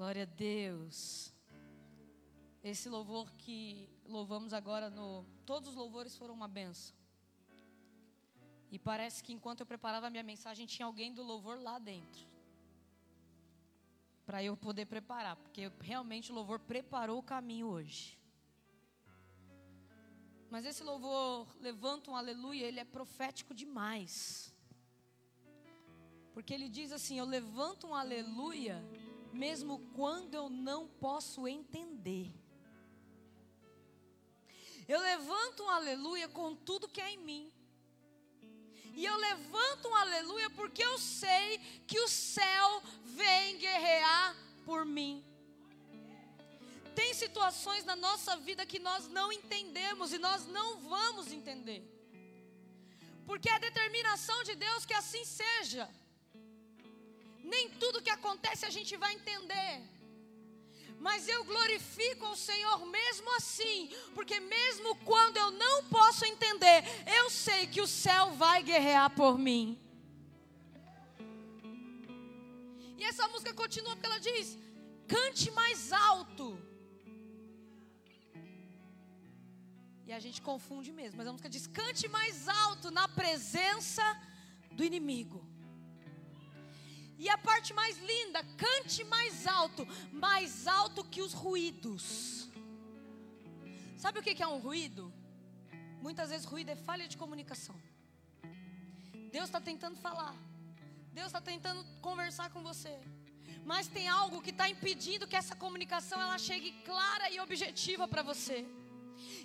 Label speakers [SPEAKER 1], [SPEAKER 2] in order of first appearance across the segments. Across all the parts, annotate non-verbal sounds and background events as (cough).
[SPEAKER 1] Glória a Deus. Esse louvor que louvamos agora no todos os louvores foram uma benção. E parece que enquanto eu preparava a minha mensagem tinha alguém do louvor lá dentro. Para eu poder preparar, porque realmente o louvor preparou o caminho hoje. Mas esse louvor levanta um aleluia, ele é profético demais. Porque ele diz assim: Eu levanto um aleluia, mesmo quando eu não posso entender. Eu levanto um aleluia com tudo que é em mim. E eu levanto um aleluia porque eu sei que o céu vem guerrear por mim. Tem situações na nossa vida que nós não entendemos e nós não vamos entender. Porque é a determinação de Deus que assim seja. Nem tudo que acontece a gente vai entender. Mas eu glorifico ao Senhor mesmo assim, porque mesmo quando eu não posso entender, eu sei que o céu vai guerrear por mim. E essa música continua porque ela diz: cante mais alto. E a gente confunde mesmo, mas a música diz: cante mais alto na presença do inimigo. E a parte mais linda, cante mais alto, mais alto que os ruídos. Sabe o que é um ruído? Muitas vezes ruído é falha de comunicação. Deus está tentando falar, Deus está tentando conversar com você, mas tem algo que está impedindo que essa comunicação ela chegue clara e objetiva para você.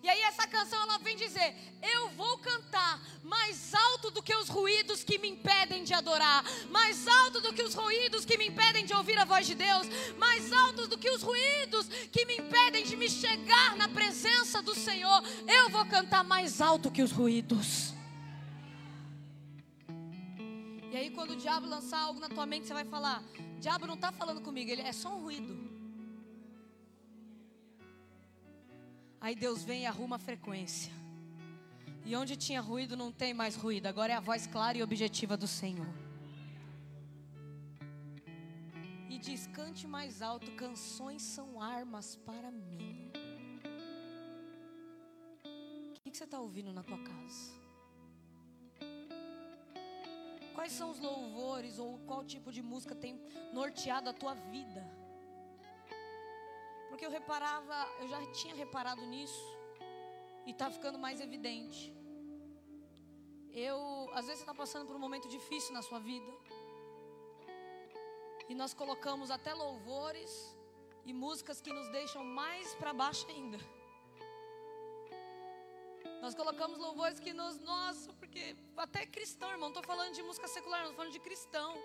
[SPEAKER 1] E aí essa canção ela vem dizer: eu vou cantar mais alto do que os ruídos que me impedem de adorar, mais alto do que os ruídos que me impedem de ouvir a voz de Deus, mais alto do que os ruídos que me impedem de me chegar na presença do Senhor. Eu vou cantar mais alto que os ruídos. E aí quando o diabo lançar algo na tua mente, você vai falar: "Diabo não está falando comigo, ele é só um ruído". Aí Deus vem e arruma a frequência. E onde tinha ruído não tem mais ruído, agora é a voz clara e objetiva do Senhor. E diz: cante mais alto, canções são armas para mim. O que, que você está ouvindo na tua casa? Quais são os louvores ou qual tipo de música tem norteado a tua vida? Porque eu reparava, eu já tinha reparado nisso e está ficando mais evidente. Eu, às vezes você está passando por um momento difícil na sua vida. E nós colocamos até louvores e músicas que nos deixam mais para baixo ainda. Nós colocamos louvores que nos, nossa, porque até cristão, irmão, não estou falando de música secular, não estou falando de cristão.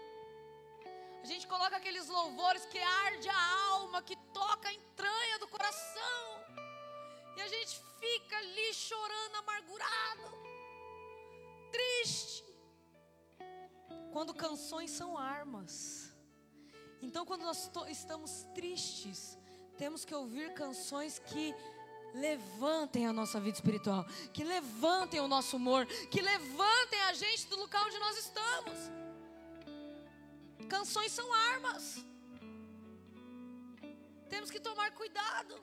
[SPEAKER 1] A gente coloca aqueles louvores que arde a alma, que toca a entranha do coração. E a gente fica ali chorando, amargurado, triste. Quando canções são armas. Então, quando nós estamos tristes, temos que ouvir canções que levantem a nossa vida espiritual, que levantem o nosso humor, que levantem a gente do lugar onde nós estamos. Canções são armas. Temos que tomar cuidado.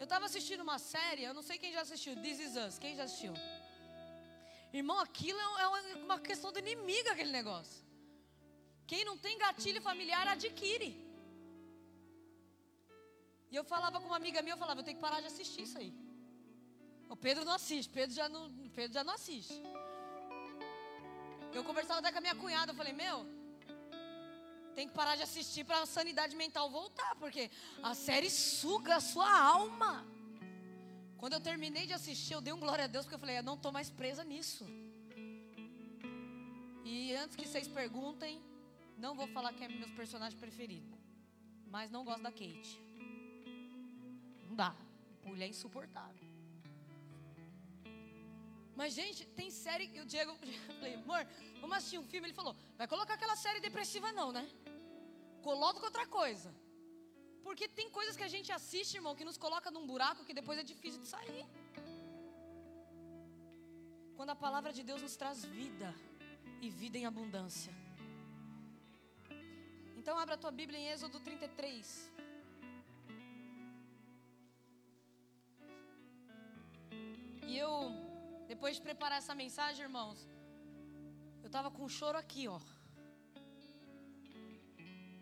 [SPEAKER 1] Eu estava assistindo uma série, eu não sei quem já assistiu, This Is Us. Quem já assistiu? Irmão, aquilo é, é uma questão do inimigo, aquele negócio. Quem não tem gatilho familiar adquire. E eu falava com uma amiga minha, eu falava, eu tenho que parar de assistir isso aí. O Pedro não assiste, Pedro já não, Pedro já não assiste. Eu conversava até com a minha cunhada, eu falei, meu, tem que parar de assistir para a sanidade mental voltar, porque a série suga a sua alma. Quando eu terminei de assistir, eu dei um glória a Deus, porque eu falei, eu não estou mais presa nisso. E antes que vocês perguntem, não vou falar que é meus personagens preferidos. Mas não gosto da Kate. Não dá. Mulher insuportável. Mas, gente, tem série que o Diego. (laughs) Eu falei, amor, vamos assistir um filme. Ele falou, vai colocar aquela série depressiva, não, né? Coloca outra coisa. Porque tem coisas que a gente assiste, irmão, que nos coloca num buraco que depois é difícil de sair. Quando a palavra de Deus nos traz vida e vida em abundância. Então abra a tua Bíblia em Êxodo 33. E eu, depois de preparar essa mensagem, irmãos, eu estava com um choro aqui, ó.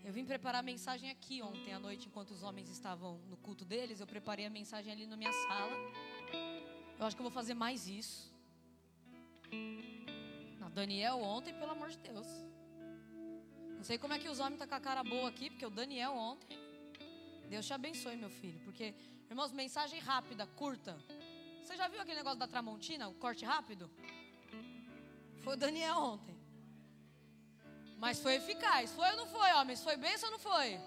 [SPEAKER 1] Eu vim preparar a mensagem aqui ontem à noite, enquanto os homens estavam no culto deles. Eu preparei a mensagem ali na minha sala. Eu acho que eu vou fazer mais isso. Na Daniel ontem, pelo amor de Deus. Não sei como é que os homens estão tá com a cara boa aqui, porque o Daniel ontem. Deus te abençoe, meu filho. Porque, irmãos, mensagem rápida, curta. Você já viu aquele negócio da Tramontina, o corte rápido? Foi o Daniel ontem. Mas foi eficaz. Foi ou não foi, homens? Foi bem ou não foi?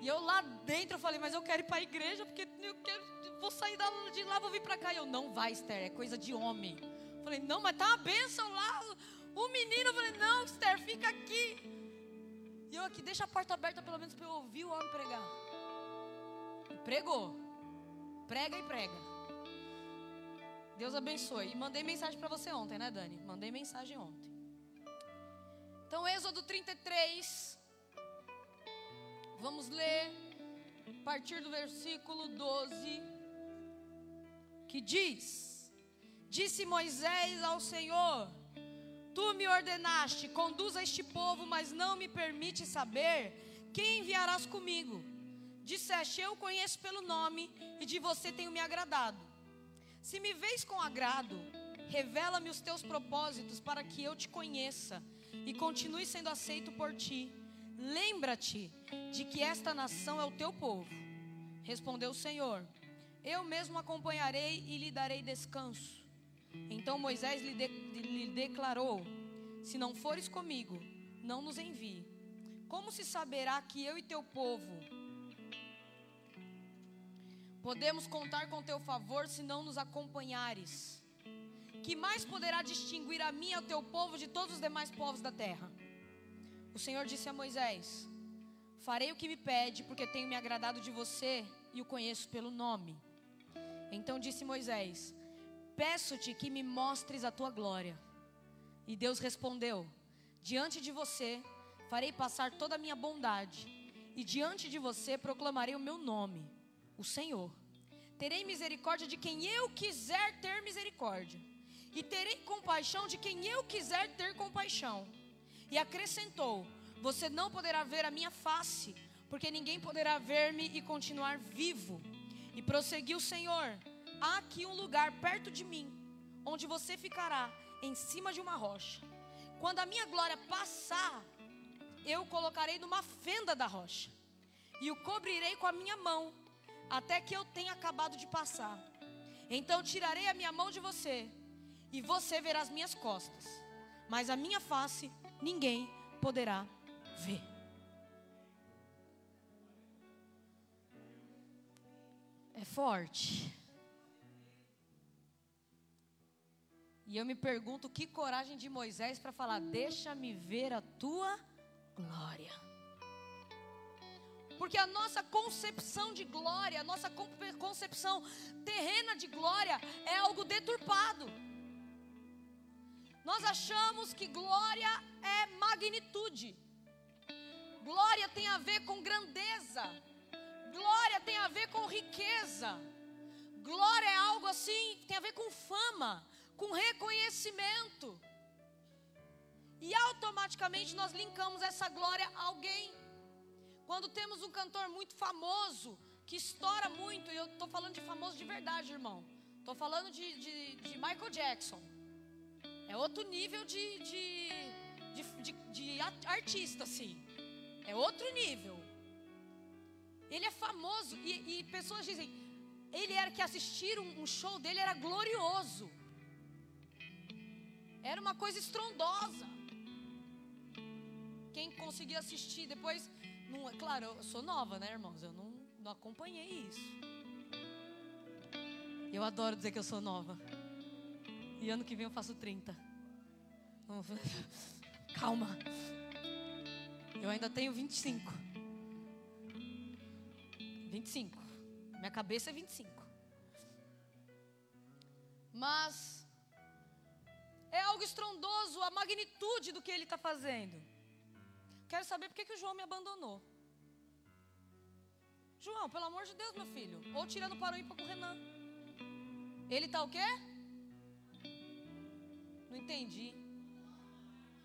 [SPEAKER 1] E eu lá dentro eu falei, mas eu quero ir para a igreja, porque eu quero, vou sair de lá, vou vir para cá. E eu, não vai, Esther, é coisa de homem. Eu falei, não, mas tá uma bênção lá. O menino, eu falei, não, Esther, fica aqui. E eu aqui, deixa a porta aberta pelo menos para eu ouvir o homem pregar. E pregou. Prega e prega. Deus abençoe. E mandei mensagem para você ontem, né, Dani? Mandei mensagem ontem. Então, Êxodo 33. Vamos ler a partir do versículo 12. Que diz: Disse Moisés ao Senhor: Tu me ordenaste, conduza este povo, mas não me permite saber quem enviarás comigo. Disseste: Eu conheço pelo nome e de você tenho me agradado. Se me vês com agrado, revela-me os teus propósitos para que eu te conheça e continue sendo aceito por ti. Lembra-te de que esta nação é o teu povo. Respondeu o Senhor: Eu mesmo acompanharei e lhe darei descanso. Então Moisés lhe, de, lhe declarou: Se não fores comigo, não nos envie. Como se saberá que eu e teu povo Podemos contar com teu favor se não nos acompanhares. Que mais poderá distinguir a mim e ao teu povo de todos os demais povos da terra? O Senhor disse a Moisés: Farei o que me pede, porque tenho me agradado de você e o conheço pelo nome. Então disse Moisés: Peço-te que me mostres a tua glória. E Deus respondeu: Diante de você farei passar toda a minha bondade, e diante de você proclamarei o meu nome o Senhor. Terei misericórdia de quem eu quiser ter misericórdia, e terei compaixão de quem eu quiser ter compaixão. E acrescentou: Você não poderá ver a minha face, porque ninguém poderá ver-me e continuar vivo. E prosseguiu o Senhor: Há aqui um lugar perto de mim, onde você ficará em cima de uma rocha. Quando a minha glória passar, eu o colocarei numa fenda da rocha, e o cobrirei com a minha mão até que eu tenha acabado de passar. Então tirarei a minha mão de você, e você verá as minhas costas, mas a minha face ninguém poderá ver. É forte. E eu me pergunto que coragem de Moisés para falar: Deixa-me ver a tua glória. Porque a nossa concepção de glória, a nossa concepção terrena de glória é algo deturpado. Nós achamos que glória é magnitude. Glória tem a ver com grandeza. Glória tem a ver com riqueza. Glória é algo assim, tem a ver com fama, com reconhecimento. E automaticamente nós linkamos essa glória a alguém. Quando temos um cantor muito famoso, que estoura muito, e eu estou falando de famoso de verdade, irmão. Estou falando de, de, de, Michael Jackson. É outro nível de, de, de, de artista, assim. É outro nível. Ele é famoso e, e pessoas dizem, ele era que assistir um, um show dele era glorioso. Era uma coisa estrondosa. Quem conseguia assistir depois não, é, claro, eu sou nova, né, irmãos? Eu não, não acompanhei isso. Eu adoro dizer que eu sou nova. E ano que vem eu faço 30. (laughs) Calma. Eu ainda tenho 25. 25. Minha cabeça é 25. Mas é algo estrondoso a magnitude do que ele está fazendo. Quero saber por que, que o João me abandonou. João, pelo amor de Deus, meu filho. Ou tirando para o ímpar com o Renan. Ele tá o quê? Não entendi.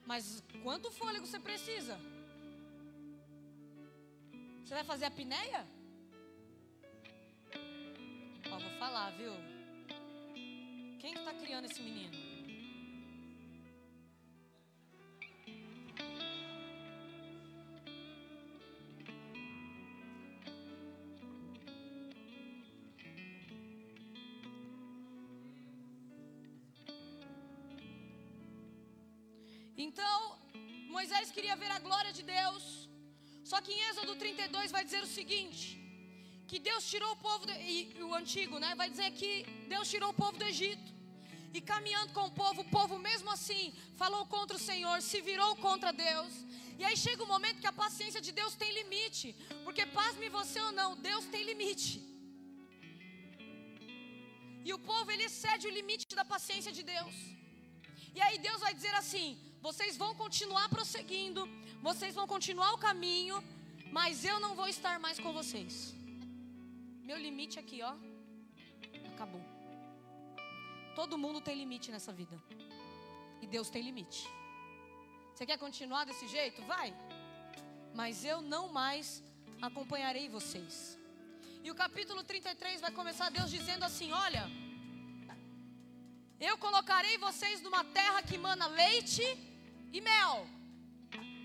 [SPEAKER 1] Mas quanto fôlego você precisa? Você vai fazer a pinéia? Ó, vou falar, viu? Quem está criando esse menino? Então, Moisés queria ver a glória de Deus. Só que em Êxodo 32 vai dizer o seguinte: que Deus tirou o povo, do, e, o antigo, né? Vai dizer que Deus tirou o povo do Egito. E caminhando com o povo, o povo mesmo assim falou contra o Senhor, se virou contra Deus. E aí chega um momento que a paciência de Deus tem limite. Porque pasme você ou não, Deus tem limite. E o povo ele excede o limite da paciência de Deus. E aí Deus vai dizer assim: vocês vão continuar prosseguindo, vocês vão continuar o caminho, mas eu não vou estar mais com vocês. Meu limite aqui, ó, acabou. Todo mundo tem limite nessa vida. E Deus tem limite. Você quer continuar desse jeito? Vai. Mas eu não mais acompanharei vocês. E o capítulo 33 vai começar Deus dizendo assim: Olha, eu colocarei vocês numa terra que mana leite e mel.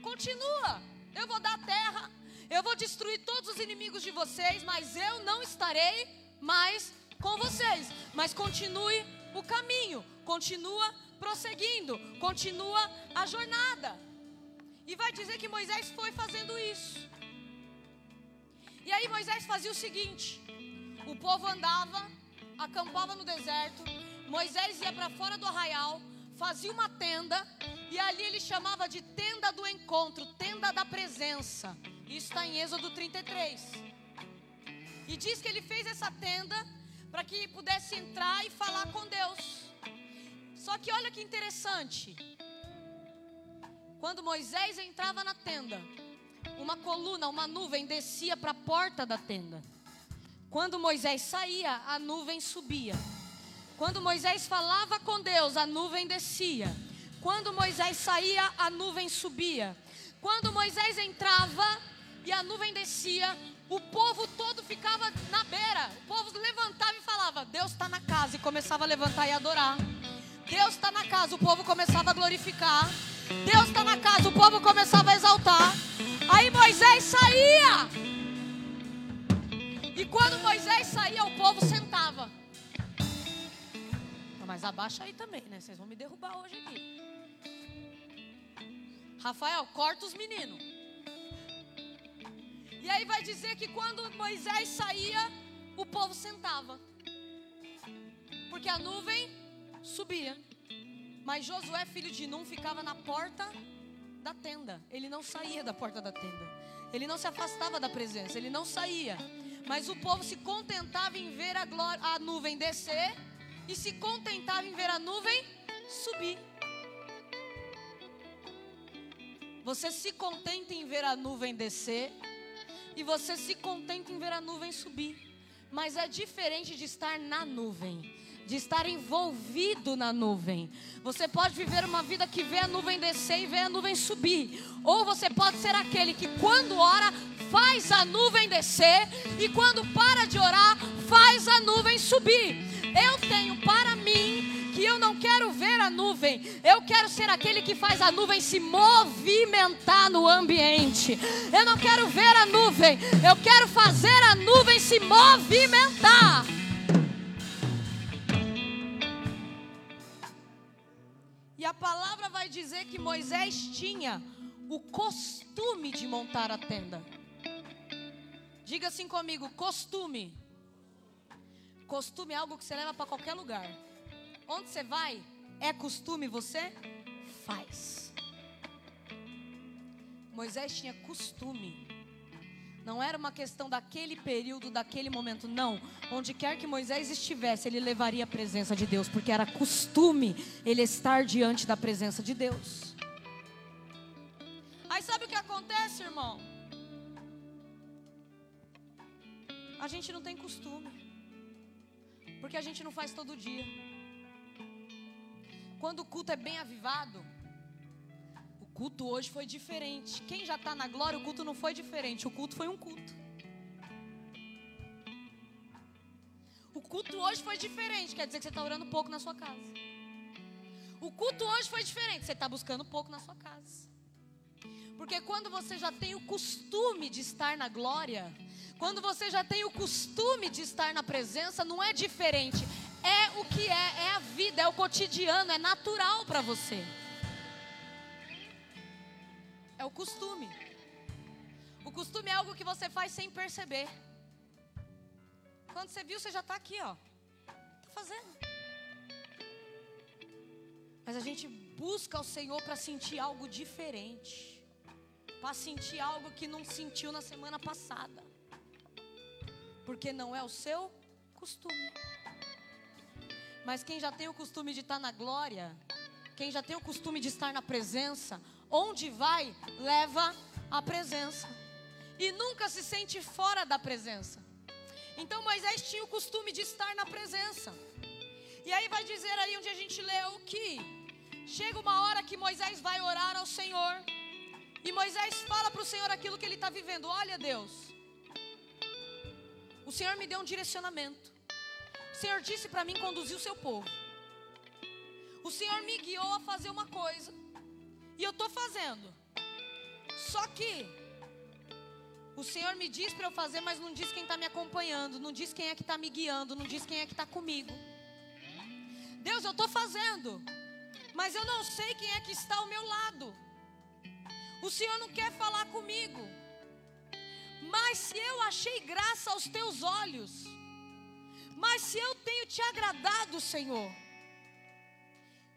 [SPEAKER 1] Continua. Eu vou dar terra. Eu vou destruir todos os inimigos de vocês, mas eu não estarei mais com vocês. Mas continue o caminho, continua prosseguindo, continua a jornada. E vai dizer que Moisés foi fazendo isso. E aí Moisés fazia o seguinte: o povo andava, acampava no deserto, Moisés ia para fora do arraial, fazia uma tenda, e ali ele chamava de tenda do encontro, tenda da presença. Isso está em Êxodo 33. E diz que ele fez essa tenda para que pudesse entrar e falar com Deus. Só que olha que interessante. Quando Moisés entrava na tenda, uma coluna, uma nuvem descia para a porta da tenda. Quando Moisés saía, a nuvem subia. Quando Moisés falava com Deus, a nuvem descia. Quando Moisés saía, a nuvem subia. Quando Moisés entrava e a nuvem descia, o povo todo ficava na beira. O povo levantava e falava: Deus está na casa. E começava a levantar e adorar. Deus está na casa. O povo começava a glorificar. Deus está na casa. O povo começava a exaltar. Aí Moisés saía. E quando Moisés saía, o povo sentava. Mas abaixa aí também, né? Vocês vão me derrubar hoje aqui. Rafael, corta os meninos. E aí vai dizer que quando Moisés saía, o povo sentava. Porque a nuvem subia. Mas Josué, filho de Num, ficava na porta da tenda. Ele não saía da porta da tenda. Ele não se afastava da presença, ele não saía. Mas o povo se contentava em ver a, glória, a nuvem descer e se contentava em ver a nuvem subir. Você se contenta em ver a nuvem descer e você se contenta em ver a nuvem subir. Mas é diferente de estar na nuvem, de estar envolvido na nuvem. Você pode viver uma vida que vê a nuvem descer e vê a nuvem subir, ou você pode ser aquele que quando ora faz a nuvem descer e quando para de orar faz a nuvem subir. Eu tenho para mim que eu não quero ver a nuvem, eu quero ser aquele que faz a nuvem se movimentar no ambiente. Eu não quero ver a nuvem, eu quero fazer a nuvem se movimentar. E a palavra vai dizer que Moisés tinha o costume de montar a tenda. Diga assim comigo: costume. Costume é algo que você leva para qualquer lugar. Onde você vai, é costume, você faz. Moisés tinha costume. Não era uma questão daquele período, daquele momento, não. Onde quer que Moisés estivesse, ele levaria a presença de Deus, porque era costume ele estar diante da presença de Deus. Aí sabe o que acontece? irmão? A gente não tem costume. Porque a gente não faz todo dia. Quando o culto é bem avivado, o culto hoje foi diferente. Quem já está na glória, o culto não foi diferente. O culto foi um culto. O culto hoje foi diferente. Quer dizer que você está orando pouco na sua casa. O culto hoje foi diferente. Você está buscando pouco na sua casa. Porque quando você já tem o costume de estar na glória, quando você já tem o costume de estar na presença, não é diferente. É o que é, é a vida, é o cotidiano, é natural para você. É o costume. O costume é algo que você faz sem perceber. Quando você viu, você já está aqui, ó. Está fazendo. Mas a gente busca o Senhor para sentir algo diferente. Para sentir algo que não sentiu na semana passada porque não é o seu costume. Mas quem já tem o costume de estar na glória, quem já tem o costume de estar na presença, onde vai, leva a presença. E nunca se sente fora da presença. Então Moisés tinha o costume de estar na presença. E aí vai dizer aí onde a gente leu que chega uma hora que Moisés vai orar ao Senhor. E Moisés fala para o Senhor aquilo que ele está vivendo. Olha, Deus, o Senhor me deu um direcionamento. O Senhor disse para mim conduzir o seu povo. O Senhor me guiou a fazer uma coisa. E eu estou fazendo. Só que o Senhor me diz para eu fazer, mas não diz quem está me acompanhando, não diz quem é que está me guiando, não diz quem é que está comigo. Deus, eu estou fazendo, mas eu não sei quem é que está ao meu lado. O Senhor não quer falar comigo. Mas se eu achei graça aos teus olhos, mas se eu tenho te agradado, Senhor,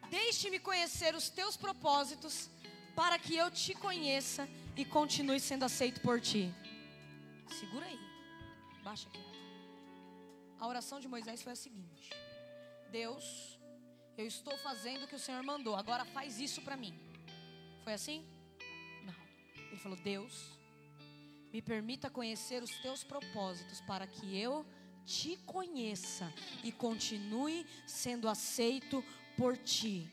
[SPEAKER 1] deixe-me conhecer os teus propósitos, para que eu te conheça e continue sendo aceito por ti. Segura aí, baixa aqui. A oração de Moisés foi a seguinte: Deus, eu estou fazendo o que o Senhor mandou, agora faz isso para mim. Foi assim? Ele falou: Deus, me permita conhecer os teus propósitos para que eu te conheça e continue sendo aceito por ti.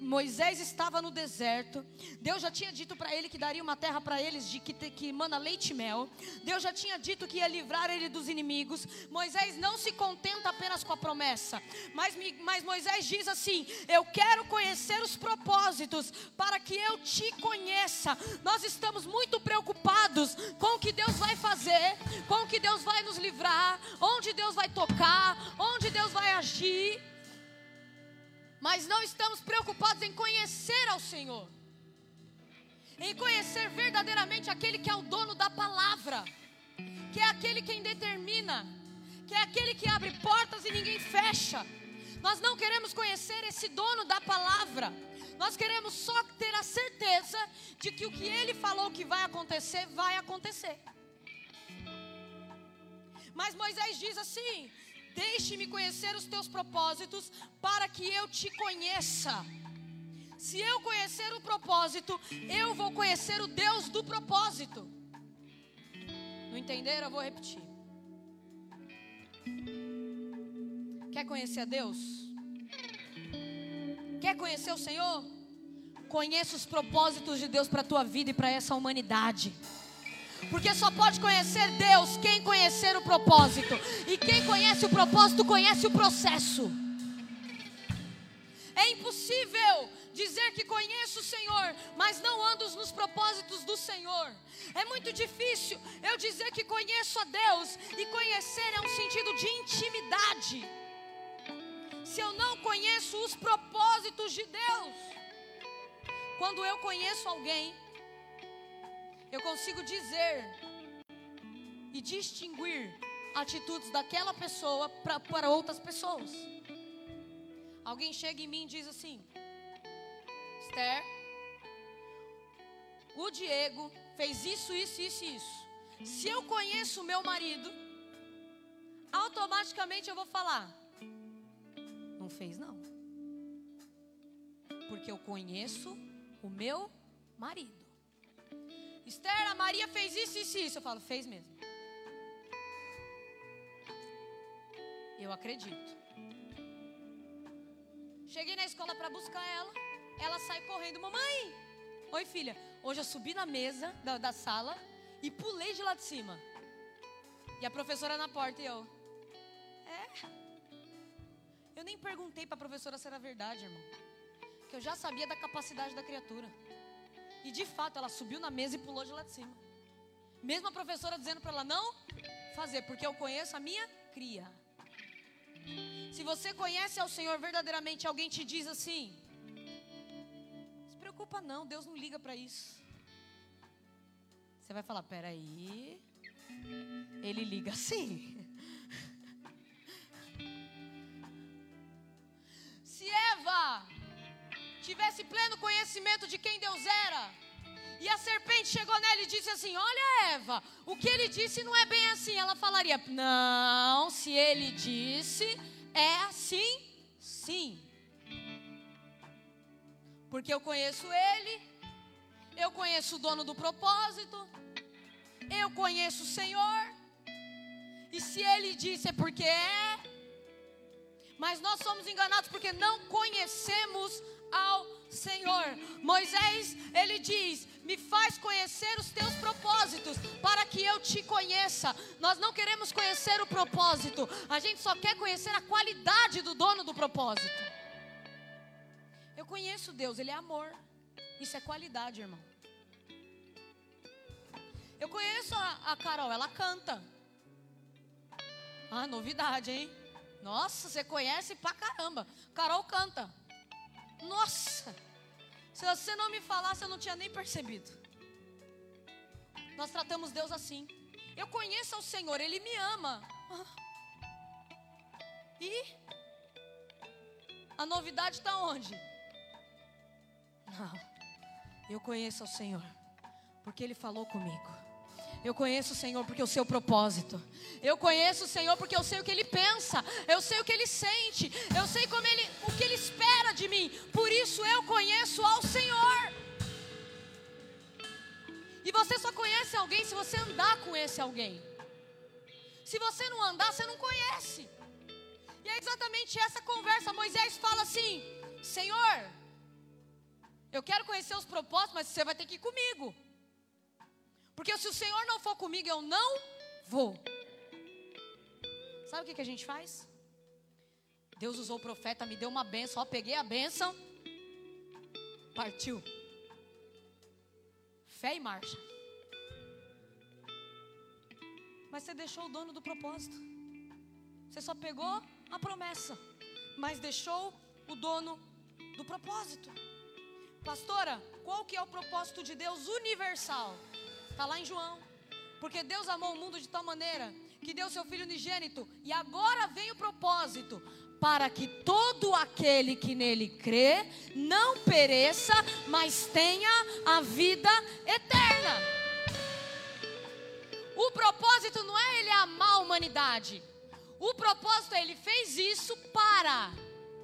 [SPEAKER 1] Moisés estava no deserto. Deus já tinha dito para ele que daria uma terra para eles de que, que manda leite e mel. Deus já tinha dito que ia livrar ele dos inimigos. Moisés não se contenta apenas com a promessa, mas, mas Moisés diz assim: Eu quero conhecer os propósitos para que eu te conheça. Nós estamos muito preocupados com o que Deus vai fazer, com o que Deus vai nos livrar, onde Deus vai tocar, onde Deus vai agir mas não estamos preocupados em conhecer ao Senhor, em conhecer verdadeiramente aquele que é o dono da palavra, que é aquele quem determina, que é aquele que abre portas e ninguém fecha. Nós não queremos conhecer esse dono da palavra, nós queremos só ter a certeza de que o que ele falou que vai acontecer, vai acontecer. Mas Moisés diz assim: Deixe-me conhecer os teus propósitos para que eu te conheça. Se eu conhecer o propósito, eu vou conhecer o Deus do propósito. Não entenderam? Eu vou repetir. Quer conhecer a Deus? Quer conhecer o Senhor? Conheça os propósitos de Deus para a tua vida e para essa humanidade. Porque só pode conhecer Deus quem conhecer o propósito. E quem conhece o propósito conhece o processo. É impossível dizer que conheço o Senhor, mas não ando nos propósitos do Senhor. É muito difícil eu dizer que conheço a Deus e conhecer é um sentido de intimidade. Se eu não conheço os propósitos de Deus, quando eu conheço alguém, eu consigo dizer e distinguir atitudes daquela pessoa para outras pessoas. Alguém chega em mim e diz assim: Esther, o Diego fez isso, isso, isso e isso. Se eu conheço o meu marido, automaticamente eu vou falar: Não fez, não. Porque eu conheço o meu marido. Esther, a Maria fez isso, isso, isso. Eu falo, fez mesmo. Eu acredito. Cheguei na escola para buscar ela. Ela sai correndo, mamãe. Oi, filha. Hoje eu subi na mesa da, da sala e pulei de lá de cima. E a professora na porta e eu. É. Eu nem perguntei para a professora se era verdade, irmão. Que eu já sabia da capacidade da criatura. E de fato, ela subiu na mesa e pulou de lá de cima. Mesmo a professora dizendo para ela não fazer, porque eu conheço a minha cria. Se você conhece ao Senhor verdadeiramente, alguém te diz assim: se preocupa não, Deus não liga para isso. Você vai falar: peraí, Ele liga sim. (laughs) Se Eva tivesse pleno conhecimento de quem Deus era, e a serpente chegou nela e disse assim: Olha, Eva, o que ele disse não é bem assim. Ela falaria: Não, se ele disse, é assim, sim. Porque eu conheço ele, eu conheço o dono do propósito, eu conheço o Senhor, e se ele disse é porque é. Mas nós somos enganados porque não conhecemos ao Senhor. Moisés, ele diz: Me faz conhecer os teus propósitos, para que eu te conheça. Nós não queremos conhecer o propósito, a gente só quer conhecer a qualidade do dono do propósito. Eu conheço Deus, Ele é amor. Isso é qualidade, irmão. Eu conheço a, a Carol, ela canta. Ah, novidade, hein? Nossa, você conhece pra caramba. Carol canta. Nossa! Se você não me falasse, eu não tinha nem percebido. Nós tratamos Deus assim. Eu conheço o Senhor, Ele me ama. E a novidade está onde? Não, eu conheço o Senhor, porque Ele falou comigo. Eu conheço o Senhor porque sei o propósito. Eu conheço o Senhor porque eu sei o que Ele pensa. Eu sei o que Ele sente. Eu sei como Ele, o que Ele espera de mim. Por isso eu conheço ao Senhor. E você só conhece alguém se você andar com esse alguém. Se você não andar, você não conhece. E é exatamente essa conversa. Moisés fala assim: Senhor, eu quero conhecer os propósitos, mas você vai ter que ir comigo. Porque se o Senhor não for comigo, eu não vou. Sabe o que, que a gente faz? Deus usou o profeta, me deu uma benção, ó, peguei a benção, partiu. Fé e marcha. Mas você deixou o dono do propósito. Você só pegou a promessa, mas deixou o dono do propósito. Pastora, qual que é o propósito de Deus universal? Está lá em João. Porque Deus amou o mundo de tal maneira que deu seu Filho unigênito. E agora vem o propósito: para que todo aquele que nele crê não pereça, mas tenha a vida eterna. O propósito não é ele amar a humanidade. O propósito é ele fez isso para.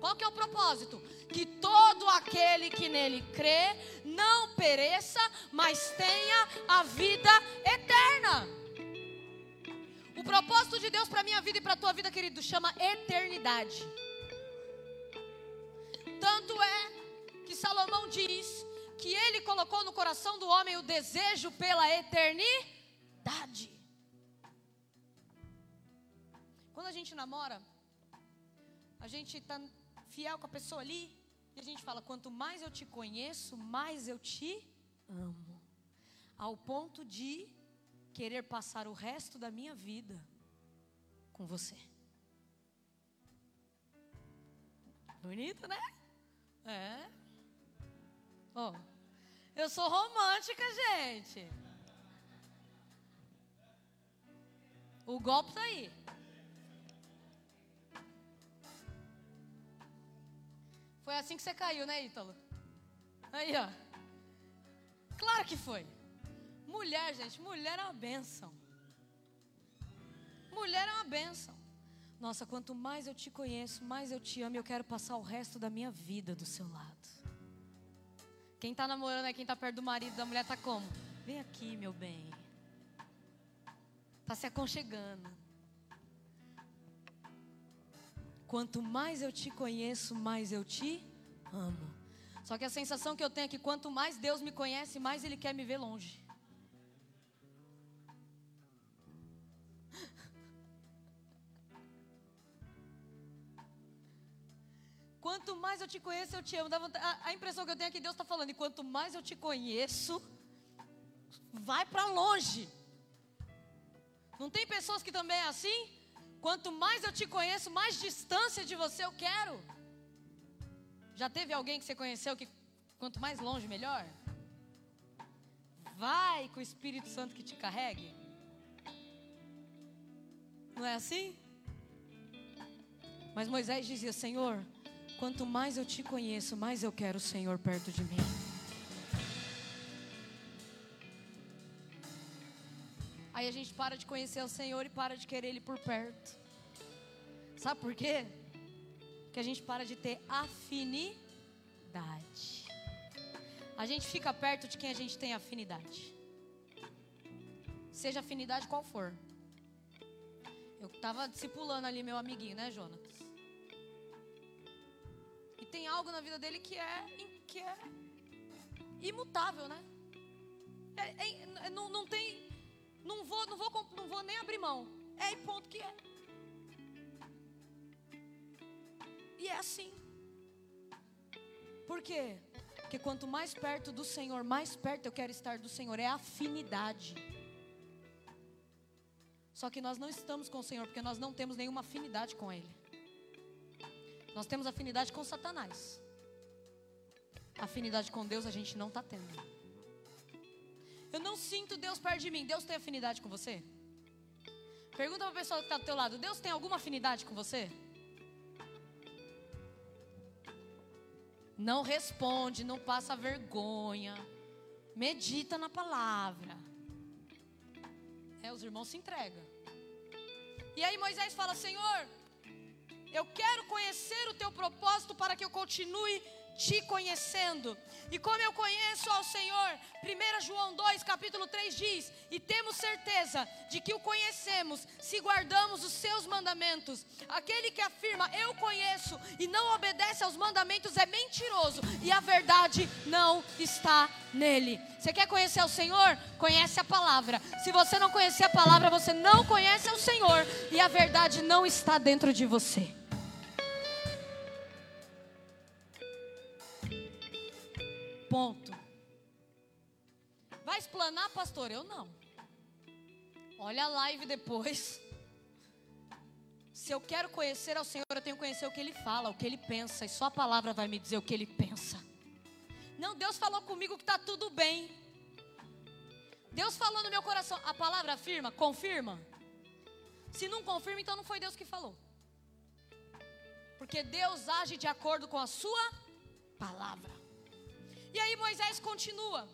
[SPEAKER 1] Qual que é o propósito? Que todo aquele que nele crê não pereça, mas tenha a vida eterna. O propósito de Deus para minha vida e para tua vida, querido, chama eternidade. Tanto é que Salomão diz que ele colocou no coração do homem o desejo pela eternidade. Quando a gente namora, a gente está fiel com a pessoa ali, e a gente fala: quanto mais eu te conheço, mais eu te amo. Ao ponto de querer passar o resto da minha vida com você. Bonito, né? É. Oh, eu sou romântica, gente. O golpe tá aí. Foi assim que você caiu, né, Ítalo? Aí, ó. Claro que foi. Mulher, gente, mulher é uma benção. Mulher é uma benção. Nossa, quanto mais eu te conheço, mais eu te amo e eu quero passar o resto da minha vida do seu lado. Quem está namorando é quem está perto do marido, da mulher está como? Vem aqui, meu bem. Está se aconchegando. Quanto mais eu te conheço, mais eu te amo. Só que a sensação que eu tenho é que quanto mais Deus me conhece, mais Ele quer me ver longe. Quanto mais eu te conheço, eu te amo. A impressão que eu tenho é que Deus está falando, e quanto mais eu te conheço, vai para longe. Não tem pessoas que também é assim? Quanto mais eu te conheço, mais distância de você eu quero. Já teve alguém que você conheceu que quanto mais longe, melhor? Vai com o Espírito Santo que te carregue. Não é assim? Mas Moisés dizia: Senhor, quanto mais eu te conheço, mais eu quero o Senhor perto de mim. Aí a gente para de conhecer o Senhor e para de querer Ele por perto. Sabe por quê? Que a gente para de ter afinidade. A gente fica perto de quem a gente tem afinidade. Seja afinidade qual for. Eu estava discipulando ali meu amiguinho, né, Jonas? E tem algo na vida dele que é, que é imutável, né? É, é, não, não tem não vou, não vou, não vou nem abrir mão. É e ponto que é. E é assim. Por quê? Porque quanto mais perto do Senhor, mais perto eu quero estar do Senhor. É afinidade. Só que nós não estamos com o Senhor porque nós não temos nenhuma afinidade com Ele. Nós temos afinidade com Satanás. Afinidade com Deus a gente não está tendo. Eu não sinto Deus perto de mim. Deus tem afinidade com você? Pergunta para a pessoa que está do teu lado: Deus tem alguma afinidade com você? Não responde, não passa vergonha. Medita na palavra. É, os irmãos se entregam. E aí Moisés fala: Senhor, eu quero conhecer o teu propósito para que eu continue te conhecendo. E como eu conheço ao Senhor, 1 João 2, capítulo 3 diz: E temos certeza de que o conhecemos se guardamos os seus mandamentos. Aquele que afirma eu conheço e não obedece aos mandamentos é mentiroso e a verdade não está nele. Você quer conhecer o Senhor? Conhece a palavra. Se você não conhecer a palavra, você não conhece o Senhor e a verdade não está dentro de você. Ponto. Vai explanar, pastor? Eu não. Olha a live depois. Se eu quero conhecer ao Senhor, eu tenho que conhecer o que Ele fala, o que Ele pensa, e só a palavra vai me dizer o que Ele pensa. Não, Deus falou comigo que está tudo bem. Deus falou no meu coração, a palavra afirma, confirma. Se não confirma, então não foi Deus que falou. Porque Deus age de acordo com a sua palavra. E aí Moisés continua,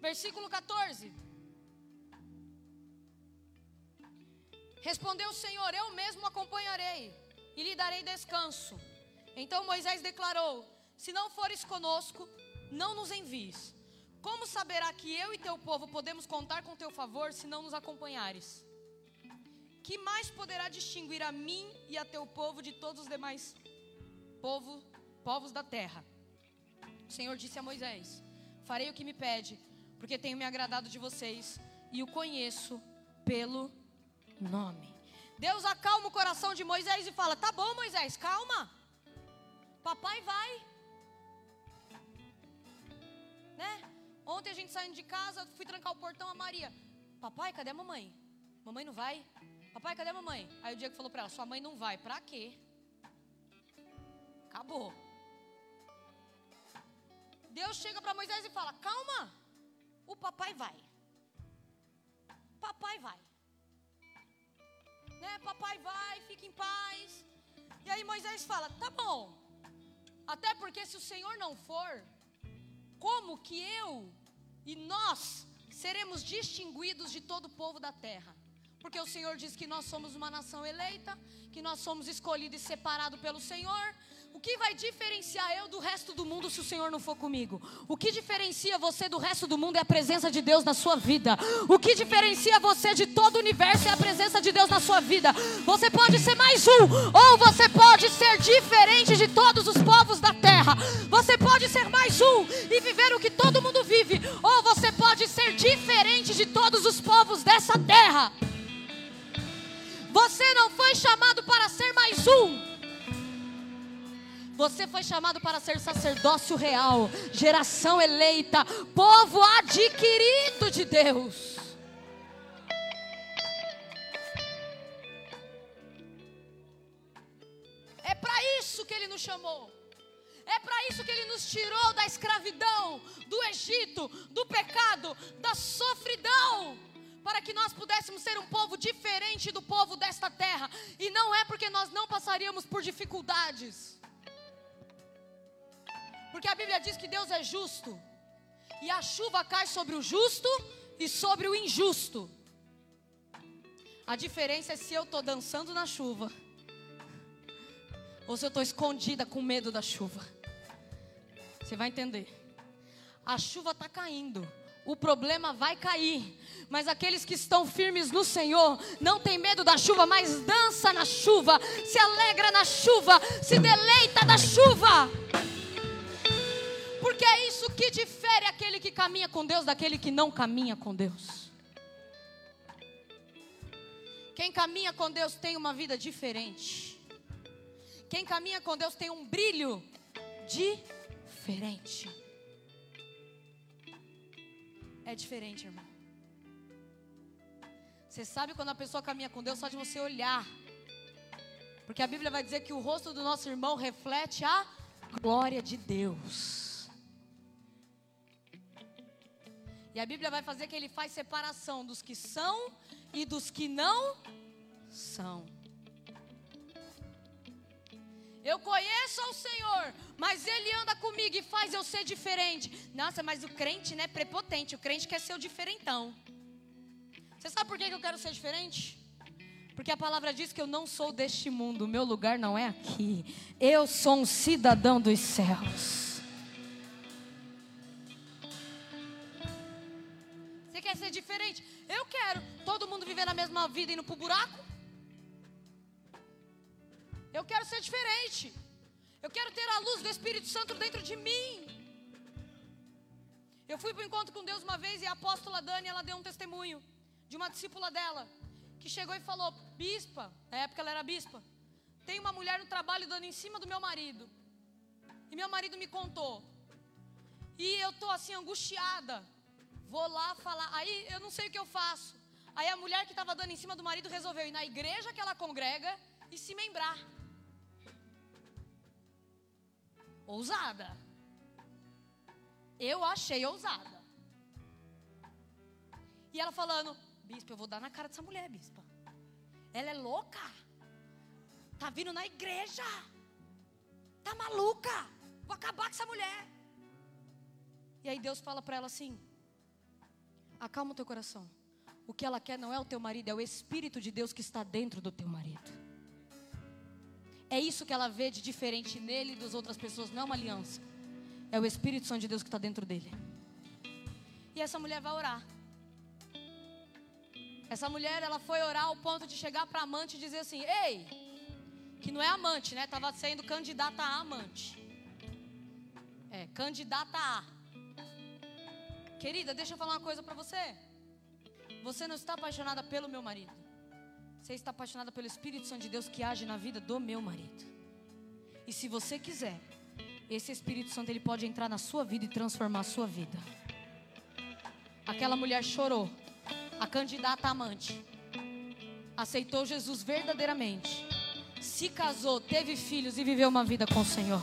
[SPEAKER 1] versículo 14. Respondeu o Senhor: Eu mesmo acompanharei e lhe darei descanso. Então Moisés declarou: Se não fores conosco, não nos envies. Como saberá que eu e teu povo podemos contar com teu favor se não nos acompanhares? Que mais poderá distinguir a mim e a teu povo de todos os demais povo, povos da terra? O Senhor disse a Moisés: Farei o que me pede, porque tenho me agradado de vocês e o conheço pelo nome. Deus acalma o coração de Moisés e fala: Tá bom, Moisés, calma. Papai vai. Né? Ontem a gente saindo de casa, fui trancar o portão a Maria. Papai, cadê a mamãe? Mamãe não vai? Papai, cadê a mamãe? Aí o Diego falou para ela: Sua mãe não vai. Pra quê? Acabou. Deus chega para Moisés e fala: Calma, o papai vai. Papai vai. Né? Papai vai, fica em paz. E aí Moisés fala: Tá bom. Até porque se o Senhor não for, como que eu e nós seremos distinguidos de todo o povo da terra? Porque o Senhor diz que nós somos uma nação eleita, que nós somos escolhidos e separados pelo Senhor. O que vai diferenciar eu do resto do mundo se o Senhor não for comigo? O que diferencia você do resto do mundo é a presença de Deus na sua vida. O que diferencia você de todo o universo é a presença de Deus na sua vida. Você pode ser mais um, ou você pode ser diferente de todos os povos da terra. Você pode ser mais um e viver o que todo mundo vive, ou você pode ser diferente de todos os povos dessa terra. Você não foi chamado para ser mais um. Você foi chamado para ser sacerdócio real, geração eleita, povo adquirido de Deus. É para isso que Ele nos chamou. É para isso que Ele nos tirou da escravidão, do Egito, do pecado, da sofridão para que nós pudéssemos ser um povo diferente do povo desta terra. E não é porque nós não passaríamos por dificuldades. Porque a Bíblia diz que Deus é justo. E a chuva cai sobre o justo e sobre o injusto. A diferença é se eu estou dançando na chuva. Ou se eu estou escondida com medo da chuva. Você vai entender. A chuva está caindo. O problema vai cair. Mas aqueles que estão firmes no Senhor não tem medo da chuva, mas dança na chuva, se alegra na chuva, se deleita na chuva. Isso que difere aquele que caminha com Deus daquele que não caminha com Deus. Quem caminha com Deus tem uma vida diferente. Quem caminha com Deus tem um brilho diferente. É diferente, irmão. Você sabe quando a pessoa caminha com Deus só de você olhar. Porque a Bíblia vai dizer que o rosto do nosso irmão reflete a glória de Deus. E a Bíblia vai fazer que ele faz separação dos que são e dos que não são. Eu conheço ao Senhor, mas Ele anda comigo e faz eu ser diferente. Nossa, mas o crente, né, prepotente. O crente quer ser o diferentão. Você sabe por que eu quero ser diferente? Porque a palavra diz que eu não sou deste mundo, o meu lugar não é aqui. Eu sou um cidadão dos céus. Quer ser diferente. Eu quero todo mundo viver na mesma vida indo para o buraco. Eu quero ser diferente. Eu quero ter a luz do Espírito Santo dentro de mim. Eu fui para o encontro com Deus uma vez e a apóstola Dani, ela deu um testemunho de uma discípula dela, que chegou e falou: Bispa, na época ela era bispa, tem uma mulher no trabalho dando em cima do meu marido. E meu marido me contou. E eu tô assim angustiada. Vou lá falar. Aí eu não sei o que eu faço. Aí a mulher que estava dando em cima do marido resolveu ir na igreja que ela congrega e se membrar. Ousada. Eu achei ousada. E ela falando: Bispo, eu vou dar na cara dessa mulher, bispa. Ela é louca. Tá vindo na igreja. Tá maluca. Vou acabar com essa mulher. E aí Deus fala para ela assim: Acalma o teu coração. O que ela quer não é o teu marido, é o Espírito de Deus que está dentro do teu marido. É isso que ela vê de diferente nele e das outras pessoas, não é uma aliança. É o Espírito Santo de Deus que está dentro dele. E essa mulher vai orar. Essa mulher, ela foi orar ao ponto de chegar para a amante e dizer assim: Ei, que não é amante, né? Estava sendo candidata a amante. É, candidata a. Querida, deixa eu falar uma coisa para você. Você não está apaixonada pelo meu marido. Você está apaixonada pelo Espírito Santo de Deus que age na vida do meu marido. E se você quiser, esse Espírito Santo ele pode entrar na sua vida e transformar a sua vida. Aquela mulher chorou. A candidata amante aceitou Jesus verdadeiramente. Se casou, teve filhos e viveu uma vida com o Senhor.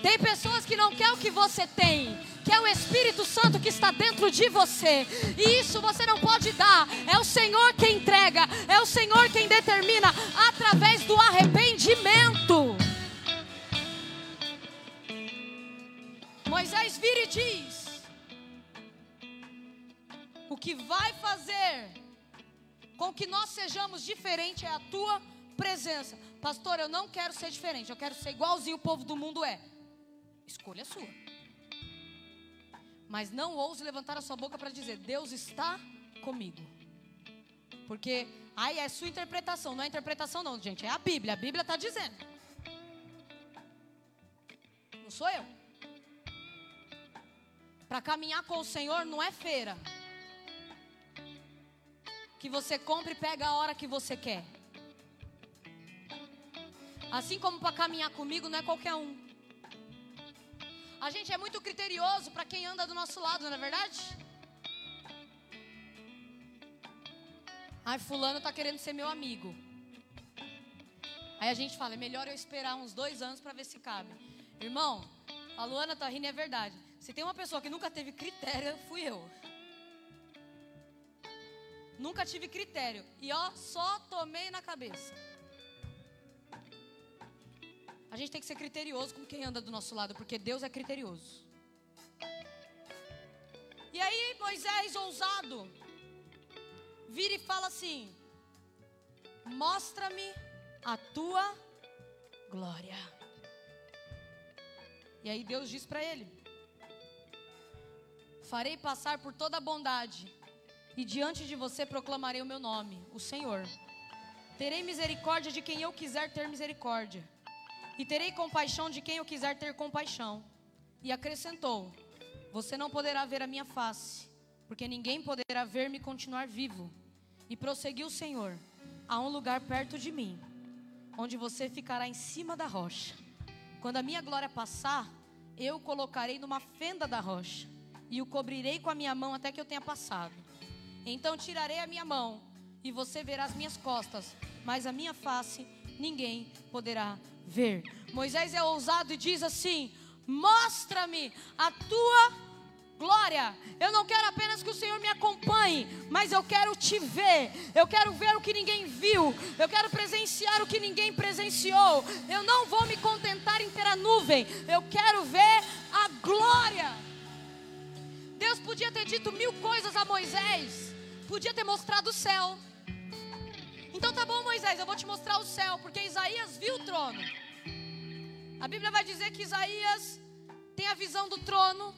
[SPEAKER 1] Tem pessoas que não querem o que você tem, é o Espírito Santo que está dentro de você. E isso você não pode dar. É o Senhor quem entrega, é o Senhor quem determina através do arrependimento. Moisés vira e diz: O que vai fazer com que nós sejamos diferentes é a tua presença. Pastor, eu não quero ser diferente, eu quero ser igualzinho o povo do mundo é. Escolha sua. Mas não ouse levantar a sua boca para dizer: Deus está comigo. Porque aí é sua interpretação, não é interpretação, não, gente. É a Bíblia. A Bíblia está dizendo. Não sou eu. Para caminhar com o Senhor não é feira. Que você compra e pega a hora que você quer. Assim como para caminhar comigo não é qualquer um. A gente é muito criterioso para quem anda do nosso lado, não é verdade? Ai, fulano está querendo ser meu amigo. Aí a gente fala, é melhor eu esperar uns dois anos para ver se cabe. Irmão, a Luana tá rindo, é verdade. Se tem uma pessoa que nunca teve critério, fui eu. Nunca tive critério. E ó, só tomei na cabeça. A gente tem que ser criterioso com quem anda do nosso lado, porque Deus é criterioso. E aí Moisés, ousado, vira e fala assim: Mostra-me a tua glória. E aí Deus diz para ele: Farei passar por toda a bondade, e diante de você proclamarei o meu nome, o Senhor. Terei misericórdia de quem eu quiser ter misericórdia e terei compaixão de quem eu quiser ter compaixão. E acrescentou: Você não poderá ver a minha face, porque ninguém poderá ver-me continuar vivo. E prosseguiu o Senhor: Há um lugar perto de mim, onde você ficará em cima da rocha. Quando a minha glória passar, eu o colocarei numa fenda da rocha e o cobrirei com a minha mão até que eu tenha passado. Então tirarei a minha mão e você verá as minhas costas, mas a minha face ninguém poderá ver. Moisés é ousado e diz assim: Mostra-me a tua glória. Eu não quero apenas que o Senhor me acompanhe, mas eu quero te ver. Eu quero ver o que ninguém viu. Eu quero presenciar o que ninguém presenciou. Eu não vou me contentar em ter a nuvem. Eu quero ver a glória. Deus podia ter dito mil coisas a Moisés. Podia ter mostrado o céu. Então tá bom, Moisés, eu vou te mostrar o céu, porque Isaías viu o trono. A Bíblia vai dizer que Isaías tem a visão do trono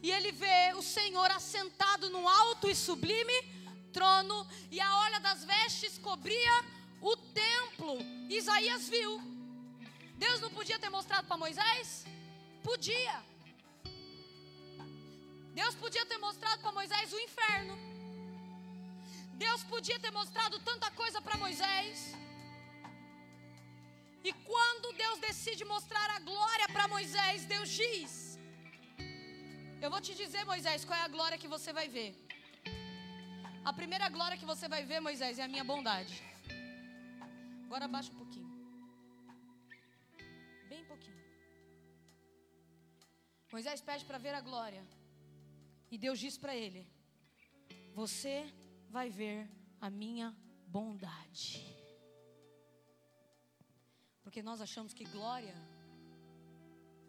[SPEAKER 1] e ele vê o Senhor assentado num alto e sublime trono e a orla das vestes cobria o templo. Isaías viu. Deus não podia ter mostrado para Moisés? Podia. Deus podia ter mostrado para Moisés o inferno. Deus podia ter mostrado tanta coisa para Moisés. E quando Deus decide mostrar a glória para Moisés, Deus diz: Eu vou te dizer, Moisés, qual é a glória que você vai ver. A primeira glória que você vai ver, Moisés, é a minha bondade. Agora abaixa um pouquinho. Bem pouquinho. Moisés pede para ver a glória. E Deus diz para ele: Você vai ver a minha bondade. Porque nós achamos que glória,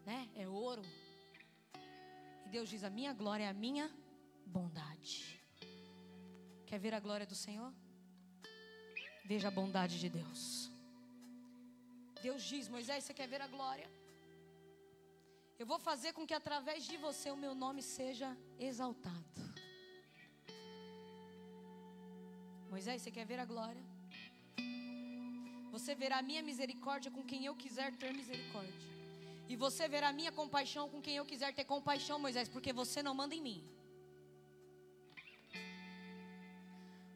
[SPEAKER 1] né, é ouro. E Deus diz: a minha glória é a minha bondade. Quer ver a glória do Senhor? Veja a bondade de Deus. Deus diz: Moisés, você quer ver a glória? Eu vou fazer com que através de você o meu nome seja exaltado. Moisés, você quer ver a glória? Você verá a minha misericórdia com quem eu quiser ter misericórdia. E você verá a minha compaixão com quem eu quiser ter compaixão, Moisés, porque você não manda em mim.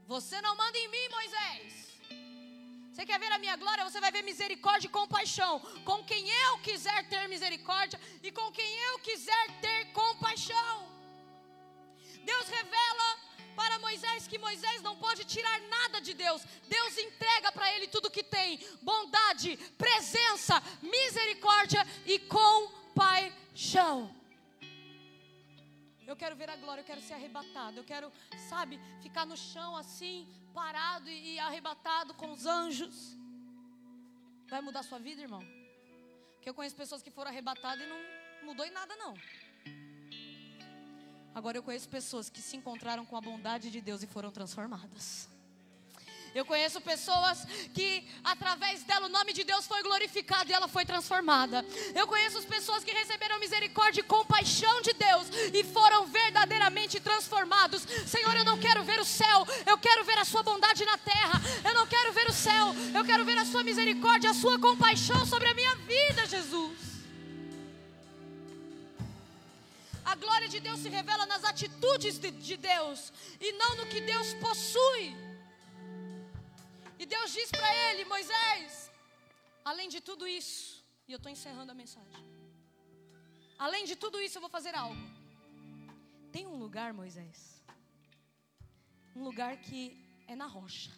[SPEAKER 1] Você não manda em mim, Moisés. Você quer ver a minha glória? Você vai ver misericórdia e compaixão com quem eu quiser ter misericórdia e com quem eu quiser ter compaixão. Deus revela para Moisés que Moisés não pode tirar nada de Deus. Deus entrega para ele tudo que tem: bondade, presença, misericórdia e compaixão. Eu quero ver a glória, eu quero ser arrebatado, eu quero, sabe, ficar no chão assim, parado e, arrebatado com os anjos. Vai mudar sua vida, irmão? Porque eu conheço pessoas que foram arrebatadas e não mudou em nada, não. Agora eu conheço pessoas que se encontraram com a bondade de Deus e foram transformadas. Eu conheço pessoas que através dela o nome de Deus foi glorificado e ela foi transformada. Eu conheço as pessoas que receberam misericórdia e compaixão de Deus e foram verdadeiramente transformados. Senhor, eu não quero ver o céu, eu quero ver a sua bondade na terra. Eu não quero ver o céu, eu quero ver a sua misericórdia, a sua compaixão sobre a minha vida, Jesus. A glória de Deus se revela nas atitudes de, de Deus e não no que Deus possui. E Deus diz para ele, Moisés, além de tudo isso, e eu estou encerrando a mensagem. Além de tudo isso, eu vou fazer algo. Tem um lugar, Moisés, um lugar que é na rocha.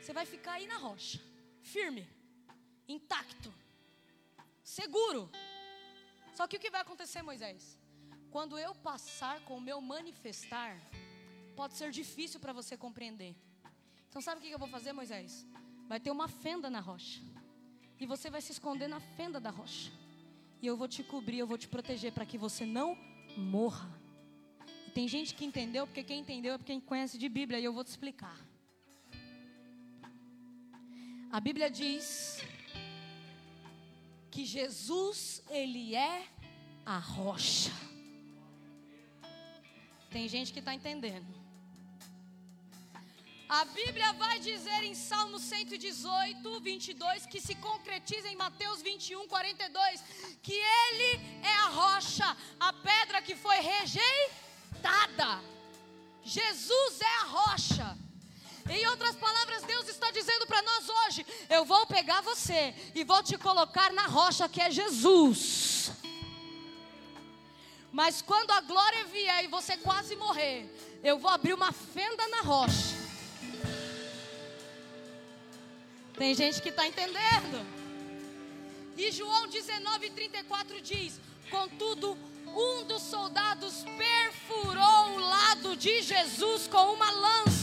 [SPEAKER 1] Você vai ficar aí na rocha, firme, intacto, seguro. Só que o que vai acontecer, Moisés? Quando eu passar com o meu manifestar, pode ser difícil para você compreender. Então, sabe o que eu vou fazer, Moisés? Vai ter uma fenda na rocha. E você vai se esconder na fenda da rocha. E eu vou te cobrir, eu vou te proteger para que você não morra. E tem gente que entendeu, porque quem entendeu é quem conhece de Bíblia, e eu vou te explicar. A Bíblia diz que Jesus, ele é a rocha. Tem gente que está entendendo. A Bíblia vai dizer em Salmo 118, 22, que se concretiza em Mateus 21, 42, que Ele é a rocha, a pedra que foi rejeitada. Jesus é a rocha. Em outras palavras, Deus está dizendo para nós hoje: eu vou pegar você e vou te colocar na rocha que é Jesus. Mas quando a glória vier e você quase morrer, eu vou abrir uma fenda na rocha. Tem gente que está entendendo. E João 19:34 diz: Contudo, um dos soldados perfurou o lado de Jesus com uma lança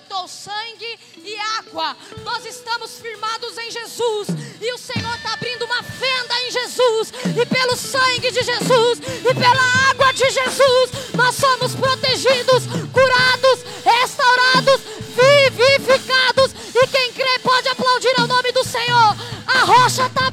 [SPEAKER 1] brotou sangue e água. Nós estamos firmados em Jesus e o Senhor está abrindo uma fenda em Jesus, e pelo sangue de Jesus e pela água de Jesus, nós somos protegidos, curados, restaurados, vivificados. E quem crê pode aplaudir ao nome do Senhor. A rocha está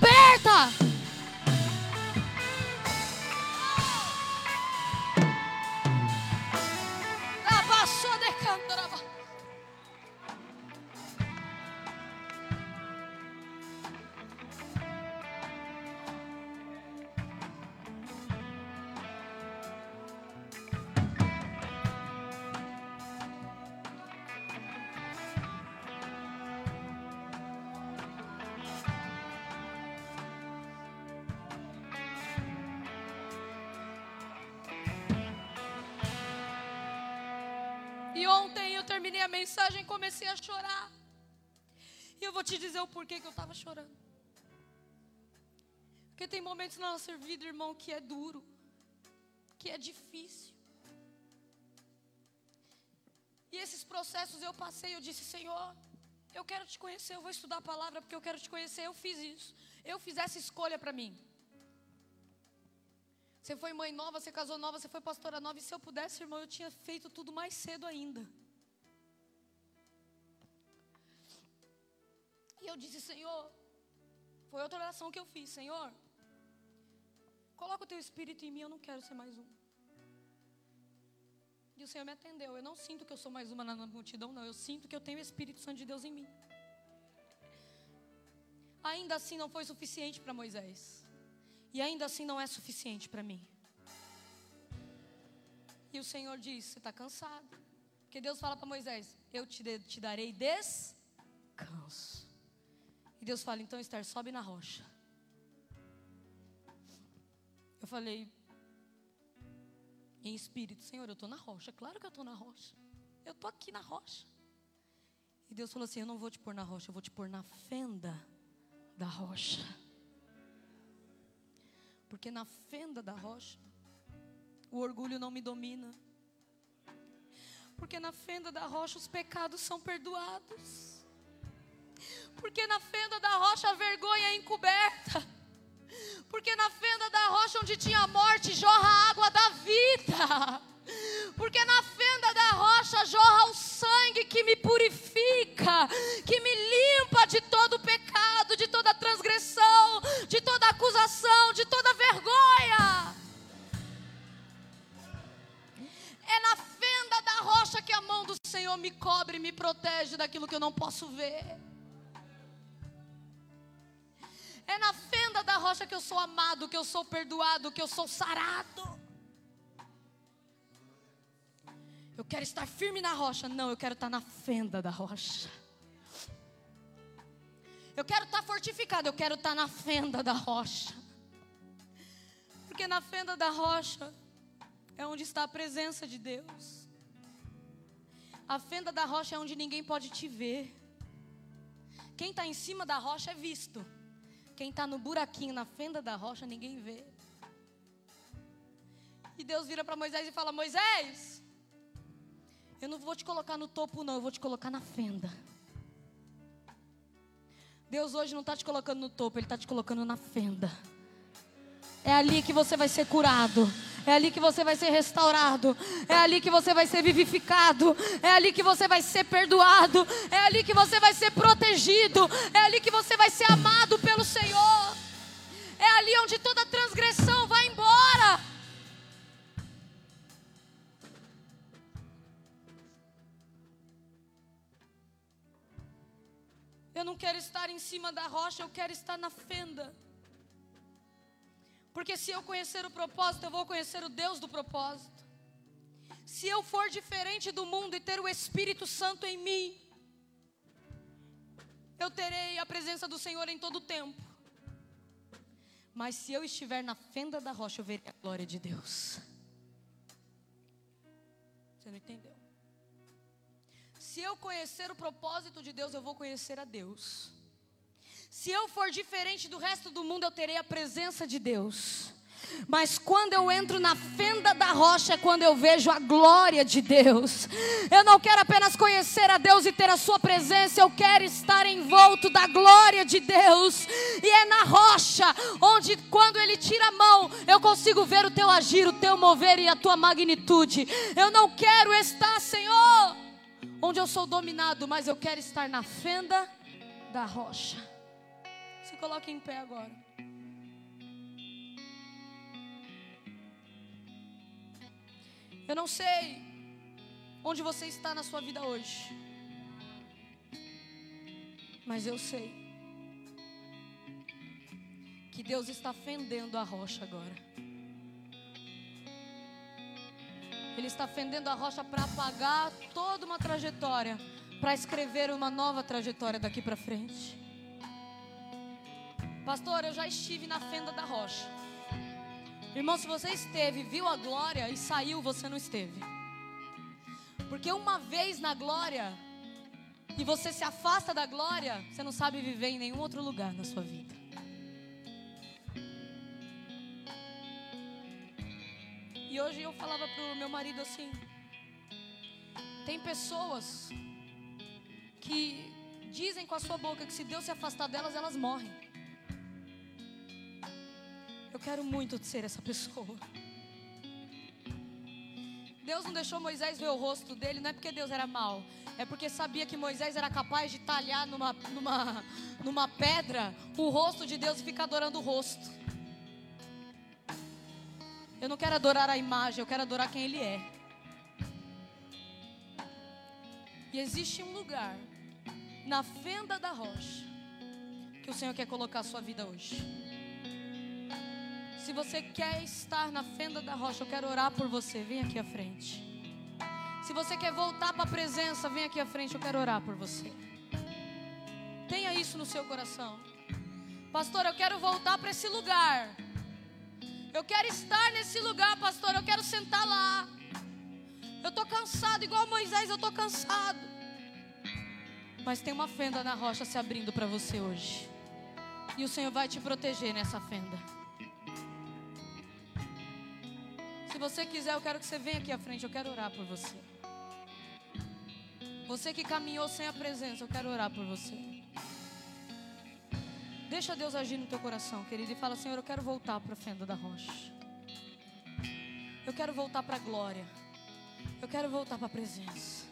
[SPEAKER 1] vida, irmão, que é duro, que é difícil. E esses processos eu passei, eu disse, Senhor, eu quero te conhecer, eu vou estudar a palavra porque eu quero te conhecer. Eu fiz isso. Eu fiz essa escolha para mim. Você foi mãe nova, você casou nova, você foi pastora nova. E se eu pudesse, irmão, eu tinha feito tudo mais cedo ainda. E eu disse, Senhor, foi outra oração que eu fiz, Senhor, coloca o teu espírito em mim, eu não quero ser mais um. E o Senhor me atendeu. Eu não sinto que eu sou mais uma na multidão, não. Eu sinto que eu tenho o Espírito Santo de Deus em mim. Ainda assim não foi suficiente para Moisés. E ainda assim não é suficiente para mim. E o Senhor diz: Você está cansado? Porque Deus fala para Moisés: Eu te, te darei descanso. E Deus fala: então, Esther, sobe na rocha. Eu falei, em espírito, Senhor, eu estou na rocha. Claro que eu estou na rocha. Eu estou aqui na rocha. E Deus falou assim: Eu não vou te pôr na rocha, eu vou te pôr na fenda da rocha. Porque na fenda da rocha, o orgulho não me domina. Porque na fenda da rocha os pecados são perdoados. Porque na fenda da rocha a vergonha é encoberta. Porque na fenda da rocha onde tinha morte jorra a água da vida. Porque na fenda da rocha jorra o sangue que me purifica, que me limpa de todo pecado, de toda transgressão, de toda acusação, de toda vergonha. É na fenda da rocha que a mão do Senhor me cobre e me protege daquilo que eu não posso ver. Da rocha que eu sou amado, que eu sou perdoado, que eu sou sarado. Eu quero estar firme na rocha. Não, eu quero estar na fenda da rocha. Eu quero estar fortificado, eu quero estar na fenda da rocha. Porque na fenda da rocha é onde está a presença de Deus. A fenda da rocha é onde ninguém pode te ver. Quem está em cima da rocha é visto. Quem está no buraquinho, na fenda da rocha, ninguém vê. E Deus vira para Moisés e fala: Moisés, eu não vou te colocar no topo, não, eu vou te colocar na fenda. Deus hoje não está te colocando no topo, Ele está te colocando na fenda. É ali que você vai ser curado. É ali que você vai ser restaurado. É ali que você vai ser vivificado. É ali que você vai ser perdoado. É ali que você vai ser protegido. É ali que você vai ser amado pelo Senhor. É ali onde toda transgressão vai embora. Eu não quero estar em cima da rocha, eu quero estar na fenda. Porque se eu conhecer o propósito, eu vou conhecer o Deus do propósito. Se eu for diferente do mundo e ter o Espírito Santo em mim, eu terei a presença do Senhor em todo o tempo. Mas se eu estiver na fenda da rocha, eu verei a glória de Deus. Você não entendeu? Se eu conhecer o propósito de Deus, eu vou conhecer a Deus. Se eu for diferente do resto do mundo, eu terei a presença de Deus. Mas quando eu entro na fenda da rocha, é quando eu vejo a glória de Deus. Eu não quero apenas conhecer a Deus e ter a Sua presença, eu quero estar envolto da glória de Deus. E é na rocha, onde quando Ele tira a mão, eu consigo ver o Teu agir, o Teu mover e a Tua magnitude. Eu não quero estar, Senhor, onde eu sou dominado, mas eu quero estar na fenda da rocha. Se coloque em pé agora. Eu não sei onde você está na sua vida hoje. Mas eu sei que Deus está fendendo a rocha agora. Ele está fendendo a rocha para apagar toda uma trajetória, para escrever uma nova trajetória daqui para frente. Pastor, eu já estive na fenda da rocha. Irmão, se você esteve, viu a glória e saiu, você não esteve. Porque uma vez na glória e você se afasta da glória, você não sabe viver em nenhum outro lugar na sua vida. E hoje eu falava pro meu marido assim: tem pessoas que dizem com a sua boca que se Deus se afastar delas, elas morrem. Eu quero muito ser essa pessoa. Deus não deixou Moisés ver o rosto dele, não é porque Deus era mau, é porque sabia que Moisés era capaz de talhar numa, numa, numa pedra o rosto de Deus e ficar adorando o rosto. Eu não quero adorar a imagem, eu quero adorar quem Ele é. E existe um lugar na fenda da rocha que o Senhor quer colocar a sua vida hoje. Se você quer estar na fenda da rocha, eu quero orar por você. Vem aqui à frente. Se você quer voltar para a presença, vem aqui à frente, eu quero orar por você. Tenha isso no seu coração. Pastor, eu quero voltar para esse lugar. Eu quero estar nesse lugar, pastor. Eu quero sentar lá. Eu estou cansado, igual Moisés, eu estou cansado. Mas tem uma fenda na rocha se abrindo para você hoje. E o Senhor vai te proteger nessa fenda. Se você quiser, eu quero que você venha aqui à frente. Eu quero orar por você. Você que caminhou sem a presença, eu quero orar por você. Deixa Deus agir no teu coração, querido, e fala: Senhor, eu quero voltar para a fenda da rocha. Eu quero voltar para a glória. Eu quero voltar para a presença.